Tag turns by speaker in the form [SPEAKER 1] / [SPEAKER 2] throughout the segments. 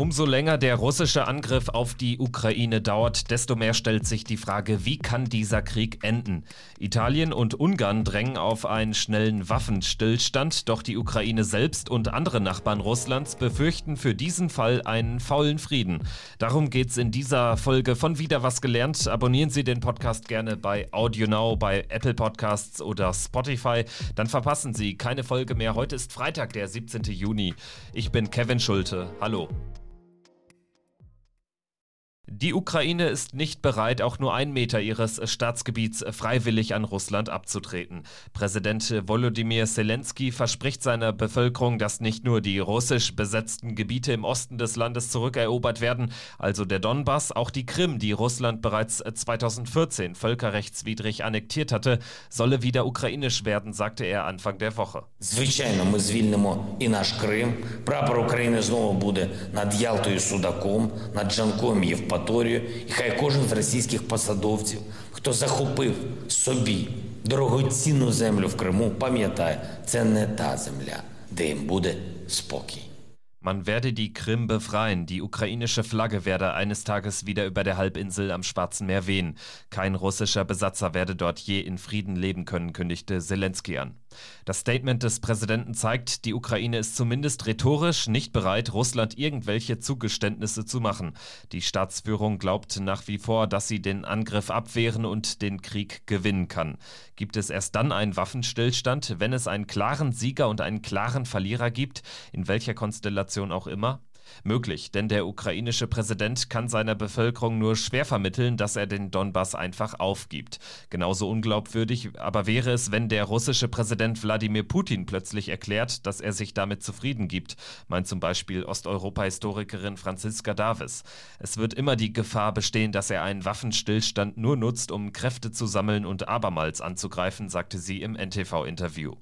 [SPEAKER 1] Umso länger der russische Angriff auf die Ukraine dauert, desto mehr stellt sich die Frage, wie kann dieser Krieg enden? Italien und Ungarn drängen auf einen schnellen Waffenstillstand, doch die Ukraine selbst und andere Nachbarn Russlands befürchten für diesen Fall einen faulen Frieden. Darum geht es in dieser Folge von Wieder was gelernt. Abonnieren Sie den Podcast gerne bei AudioNow, bei Apple Podcasts oder Spotify. Dann verpassen Sie keine Folge mehr. Heute ist Freitag, der 17. Juni. Ich bin Kevin Schulte. Hallo. Die Ukraine ist nicht bereit, auch nur einen Meter ihres Staatsgebiets freiwillig an Russland abzutreten. Präsident Volodymyr Zelensky verspricht seiner Bevölkerung, dass nicht nur die russisch besetzten Gebiete im Osten des Landes zurückerobert werden, also der Donbass, auch die Krim, die Russland bereits 2014 völkerrechtswidrig annektiert hatte, solle wieder ukrainisch werden, sagte er Anfang der Woche.
[SPEAKER 2] Звичайно, ми звільнимо і наш Крим. Прапор України знову буде над Ялтою Судаком, над Джанком Євпаторією. Акваторію, і хай кожен з російських посадовців, хто захопив собі дорогоцінну землю в Криму, пам'ятає, це не та земля, де їм буде спокій.
[SPEAKER 1] Man werde die Krim befreien, die ukrainische Flagge werde eines Tages wieder über der Halbinsel am Schwarzen Meer wehen. Kein russischer Besatzer werde dort je in Frieden leben können, kündigte Zelensky an. Das Statement des Präsidenten zeigt, die Ukraine ist zumindest rhetorisch nicht bereit, Russland irgendwelche Zugeständnisse zu machen. Die Staatsführung glaubt nach wie vor, dass sie den Angriff abwehren und den Krieg gewinnen kann. Gibt es erst dann einen Waffenstillstand, wenn es einen klaren Sieger und einen klaren Verlierer gibt, in welcher Konstellation auch immer? Möglich, denn der ukrainische Präsident kann seiner Bevölkerung nur schwer vermitteln, dass er den Donbass einfach aufgibt. Genauso unglaubwürdig aber wäre es, wenn der russische Präsident Wladimir Putin plötzlich erklärt, dass er sich damit zufrieden gibt, meint zum Beispiel Osteuropa-Historikerin Franziska Davis. Es wird immer die Gefahr bestehen, dass er einen Waffenstillstand nur nutzt, um Kräfte zu sammeln und abermals anzugreifen, sagte sie im NTV-Interview.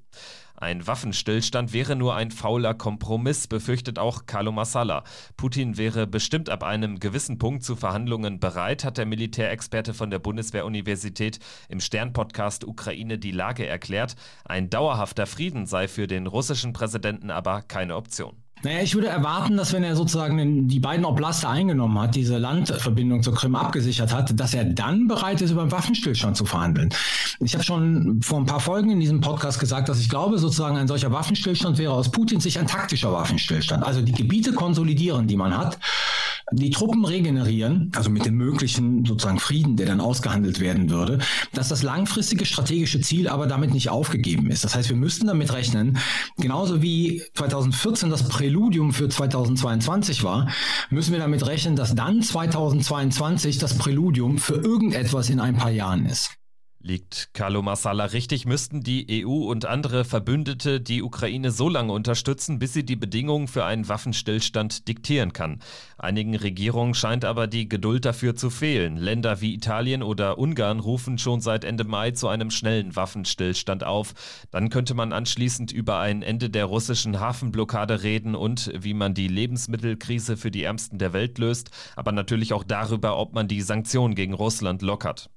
[SPEAKER 1] Ein Waffenstillstand wäre nur ein fauler Kompromiss, befürchtet auch Carlo Massala. Putin wäre bestimmt ab einem gewissen Punkt zu Verhandlungen bereit, hat der Militärexperte von der Bundeswehruniversität im Stern-Podcast Ukraine die Lage erklärt. Ein dauerhafter Frieden sei für den russischen Präsidenten aber keine Option.
[SPEAKER 3] Naja, ich würde erwarten, dass wenn er sozusagen die beiden Oblaste eingenommen hat, diese Landverbindung zur Krim abgesichert hat, dass er dann bereit ist, über einen Waffenstillstand zu verhandeln. Ich habe schon vor ein paar Folgen in diesem Podcast gesagt, dass ich glaube, sozusagen ein solcher Waffenstillstand wäre aus Putins Sicht ein taktischer Waffenstillstand. Also die Gebiete konsolidieren, die man hat, die Truppen regenerieren, also mit dem möglichen sozusagen Frieden, der dann ausgehandelt werden würde, dass das langfristige strategische Ziel aber damit nicht aufgegeben ist. Das heißt, wir müssten damit rechnen, genauso wie 2014 das Präludium für 2022 war, müssen wir damit rechnen, dass dann 2022 das Präludium für irgendetwas in ein paar Jahren ist.
[SPEAKER 1] Liegt Carlo Massala richtig, müssten die EU und andere Verbündete die Ukraine so lange unterstützen, bis sie die Bedingungen für einen Waffenstillstand diktieren kann. Einigen Regierungen scheint aber die Geduld dafür zu fehlen. Länder wie Italien oder Ungarn rufen schon seit Ende Mai zu einem schnellen Waffenstillstand auf. Dann könnte man anschließend über ein Ende der russischen Hafenblockade reden und wie man die Lebensmittelkrise für die Ärmsten der Welt löst, aber natürlich auch darüber, ob man die Sanktionen gegen Russland lockert.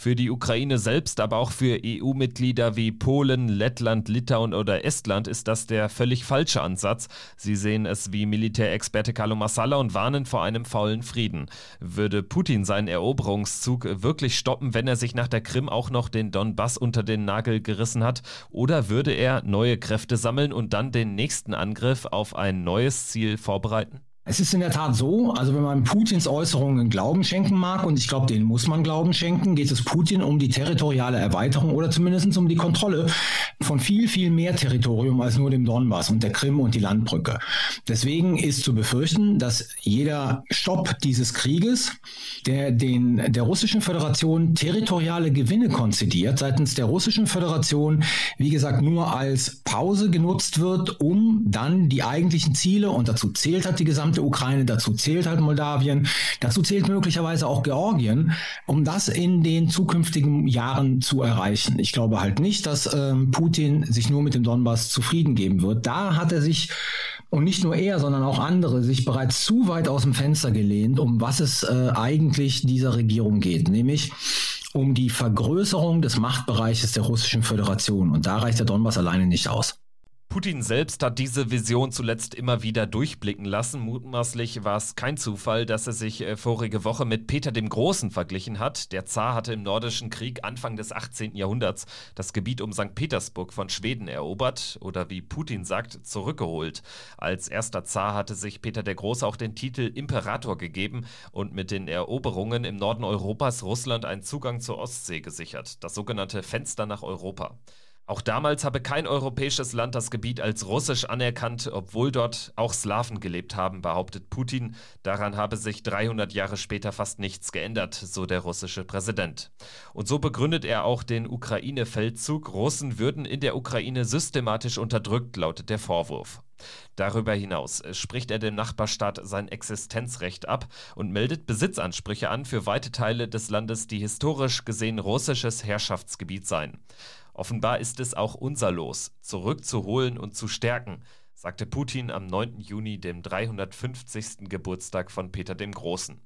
[SPEAKER 1] Für die Ukraine selbst, aber auch für EU-Mitglieder wie Polen, Lettland, Litauen oder Estland ist das der völlig falsche Ansatz. Sie sehen es wie Militärexperte Carlo Massala und warnen vor einem faulen Frieden. Würde Putin seinen Eroberungszug wirklich stoppen, wenn er sich nach der Krim auch noch den Donbass unter den Nagel gerissen hat? Oder würde er neue Kräfte sammeln und dann den nächsten Angriff auf ein neues Ziel vorbereiten?
[SPEAKER 3] Es ist in der Tat so, also wenn man Putins Äußerungen Glauben schenken mag, und ich glaube, denen muss man Glauben schenken, geht es Putin um die territoriale Erweiterung oder zumindest um die Kontrolle von viel, viel mehr Territorium als nur dem Donbass und der Krim und die Landbrücke. Deswegen ist zu befürchten, dass jeder Stopp dieses Krieges, der den, der russischen Föderation territoriale Gewinne konzidiert, seitens der russischen Föderation, wie gesagt, nur als Pause genutzt wird, um dann die eigentlichen Ziele, und dazu zählt hat die gesamte Ukraine, dazu zählt halt Moldawien, dazu zählt möglicherweise auch Georgien, um das in den zukünftigen Jahren zu erreichen. Ich glaube halt nicht, dass ähm, Putin sich nur mit dem Donbass zufrieden geben wird. Da hat er sich und nicht nur er, sondern auch andere sich bereits zu weit aus dem Fenster gelehnt, um was es äh, eigentlich dieser Regierung geht, nämlich um die Vergrößerung des Machtbereiches der Russischen Föderation. Und da reicht der Donbass alleine nicht aus.
[SPEAKER 1] Putin selbst hat diese Vision zuletzt immer wieder durchblicken lassen. Mutmaßlich war es kein Zufall, dass er sich äh, vorige Woche mit Peter dem Großen verglichen hat. Der Zar hatte im Nordischen Krieg Anfang des 18. Jahrhunderts das Gebiet um St. Petersburg von Schweden erobert oder wie Putin sagt, zurückgeholt. Als erster Zar hatte sich Peter der Große auch den Titel Imperator gegeben und mit den Eroberungen im Norden Europas Russland einen Zugang zur Ostsee gesichert, das sogenannte Fenster nach Europa. Auch damals habe kein europäisches Land das Gebiet als russisch anerkannt, obwohl dort auch Slawen gelebt haben, behauptet Putin. Daran habe sich 300 Jahre später fast nichts geändert, so der russische Präsident. Und so begründet er auch den Ukraine-Feldzug. Russen würden in der Ukraine systematisch unterdrückt, lautet der Vorwurf. Darüber hinaus spricht er dem Nachbarstaat sein Existenzrecht ab und meldet Besitzansprüche an für weite Teile des Landes, die historisch gesehen russisches Herrschaftsgebiet seien. Offenbar ist es auch unser Los, zurückzuholen und zu stärken, sagte Putin am 9. Juni, dem 350. Geburtstag von Peter dem Großen.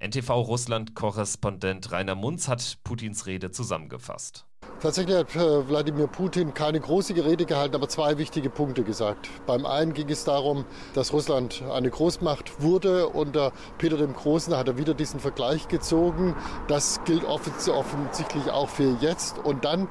[SPEAKER 1] NTV Russland-Korrespondent Rainer Munz hat Putins Rede zusammengefasst.
[SPEAKER 4] Tatsächlich hat äh, Wladimir Putin keine große Rede gehalten, aber zwei wichtige Punkte gesagt. Beim einen ging es darum, dass Russland eine Großmacht wurde. Unter Peter dem Großen hat er wieder diesen Vergleich gezogen. Das gilt offensichtlich auch für jetzt. Und dann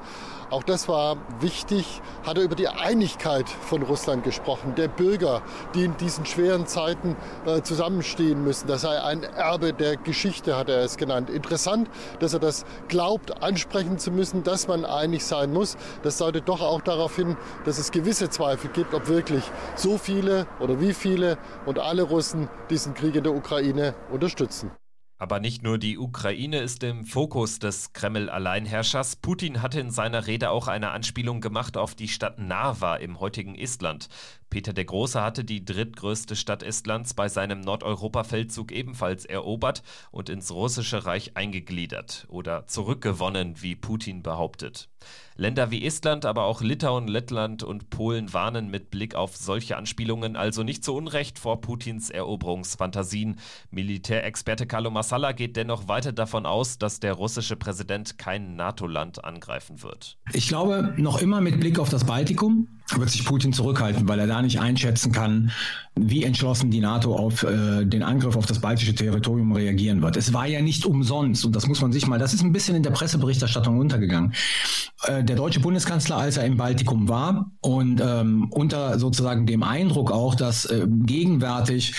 [SPEAKER 4] auch das war wichtig, hat er über die Einigkeit von Russland gesprochen, der Bürger, die in diesen schweren Zeiten äh, zusammenstehen müssen. Das sei ein Erbe der Geschichte, hat er es genannt. Interessant, dass er das glaubt, ansprechen zu müssen, dass man einig sein muss. Das deutet doch auch darauf hin, dass es gewisse Zweifel gibt, ob wirklich so viele oder wie viele und alle Russen diesen Krieg in der Ukraine unterstützen.
[SPEAKER 1] Aber nicht nur die Ukraine ist im Fokus des Kreml-Alleinherrschers. Putin hatte in seiner Rede auch eine Anspielung gemacht auf die Stadt Narva im heutigen Estland. Peter der Große hatte die drittgrößte Stadt Estlands bei seinem Nordeuropa-Feldzug ebenfalls erobert und ins russische Reich eingegliedert oder zurückgewonnen, wie Putin behauptet. Länder wie Estland, aber auch Litauen, Lettland und Polen warnen mit Blick auf solche Anspielungen also nicht zu Unrecht vor Putins Eroberungsfantasien. Militärexperte Carlo Massala geht dennoch weiter davon aus, dass der russische Präsident kein NATO-Land angreifen wird.
[SPEAKER 3] Ich glaube, noch immer mit Blick auf das Baltikum wird sich Putin zurückhalten, weil er da nicht einschätzen kann, wie entschlossen die NATO auf äh, den Angriff auf das baltische Territorium reagieren wird. Es war ja nicht umsonst, und das muss man sich mal, das ist ein bisschen in der Presseberichterstattung untergegangen. Äh, der deutsche Bundeskanzler, als er im Baltikum war und ähm, unter sozusagen dem Eindruck auch, dass äh, gegenwärtig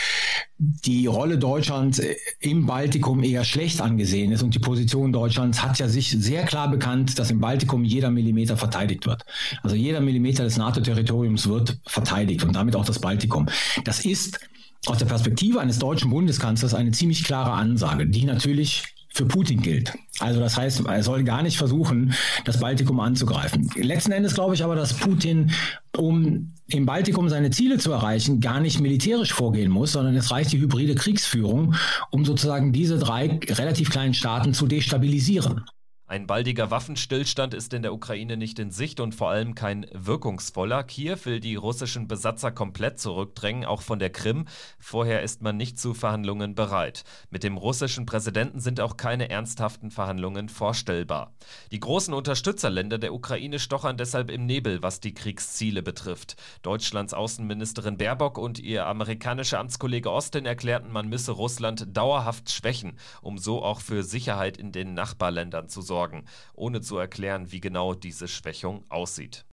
[SPEAKER 3] die Rolle Deutschlands im Baltikum eher schlecht angesehen ist und die Position Deutschlands hat ja sich sehr klar bekannt, dass im Baltikum jeder Millimeter verteidigt wird. Also jeder Millimeter des NATO-Territoriums wird verteidigt und damit auch das Baltikum. Das ist aus der Perspektive eines deutschen Bundeskanzlers eine ziemlich klare Ansage, die natürlich für Putin gilt. Also das heißt, er soll gar nicht versuchen, das Baltikum anzugreifen. Letzten Endes glaube ich aber, dass Putin, um im Baltikum seine Ziele zu erreichen, gar nicht militärisch vorgehen muss, sondern es reicht die hybride Kriegsführung, um sozusagen diese drei relativ kleinen Staaten zu destabilisieren.
[SPEAKER 1] Ein baldiger Waffenstillstand ist in der Ukraine nicht in Sicht und vor allem kein wirkungsvoller. Kiew will die russischen Besatzer komplett zurückdrängen, auch von der Krim. Vorher ist man nicht zu Verhandlungen bereit. Mit dem russischen Präsidenten sind auch keine ernsthaften Verhandlungen vorstellbar. Die großen Unterstützerländer der Ukraine stochern deshalb im Nebel, was die Kriegsziele betrifft. Deutschlands Außenministerin Baerbock und ihr amerikanischer Amtskollege Austin erklärten, man müsse Russland dauerhaft schwächen, um so auch für Sicherheit in den Nachbarländern zu sorgen sorgen, ohne zu erklären, wie genau diese Schwächung aussieht.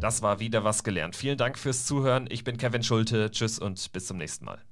[SPEAKER 1] Das war wieder was gelernt. Vielen Dank fürs Zuhören. Ich bin Kevin Schulte. Tschüss und bis zum nächsten Mal.